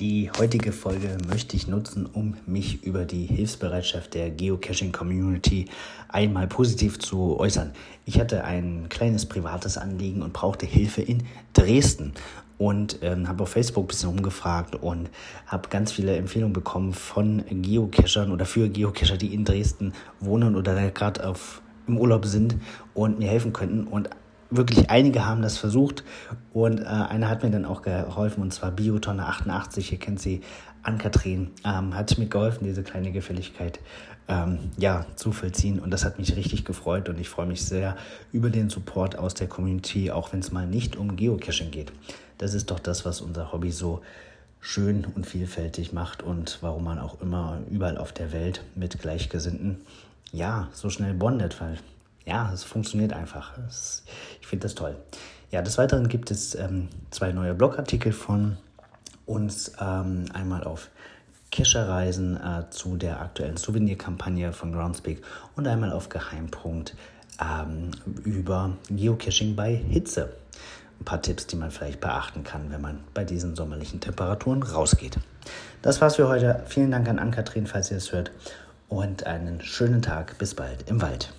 Die heutige Folge möchte ich nutzen, um mich über die Hilfsbereitschaft der Geocaching-Community einmal positiv zu äußern. Ich hatte ein kleines privates Anliegen und brauchte Hilfe in Dresden und ähm, habe auf Facebook ein bisschen umgefragt und habe ganz viele Empfehlungen bekommen von Geocachern oder für Geocacher, die in Dresden wohnen oder gerade im Urlaub sind und mir helfen könnten. Und wirklich einige haben das versucht. Und äh, einer hat mir dann auch geholfen und zwar Biotonne 88, ihr kennt sie, Ann-Kathrin, ähm, hat mir geholfen, diese kleine Gefälligkeit ähm, ja, zu vollziehen. Und das hat mich richtig gefreut. Und ich freue mich sehr über den Support aus der Community, auch wenn es mal nicht um Geocaching geht. Das ist doch das, was unser Hobby so schön und vielfältig macht und warum man auch immer überall auf der Welt mit Gleichgesinnten ja so schnell bondet, weil ja, es funktioniert einfach. Es, ich finde das toll. Ja, des Weiteren gibt es ähm, zwei neue Blogartikel von uns. Ähm, einmal auf Kescherreisen äh, zu der aktuellen Souvenirkampagne von Groundspeak und einmal auf Geheimpunkt ähm, über Geocaching bei Hitze. Ein paar Tipps, die man vielleicht beachten kann, wenn man bei diesen sommerlichen Temperaturen rausgeht. Das war's für heute. Vielen Dank an Ann-Kathrin, falls ihr es hört. Und einen schönen Tag. Bis bald im Wald.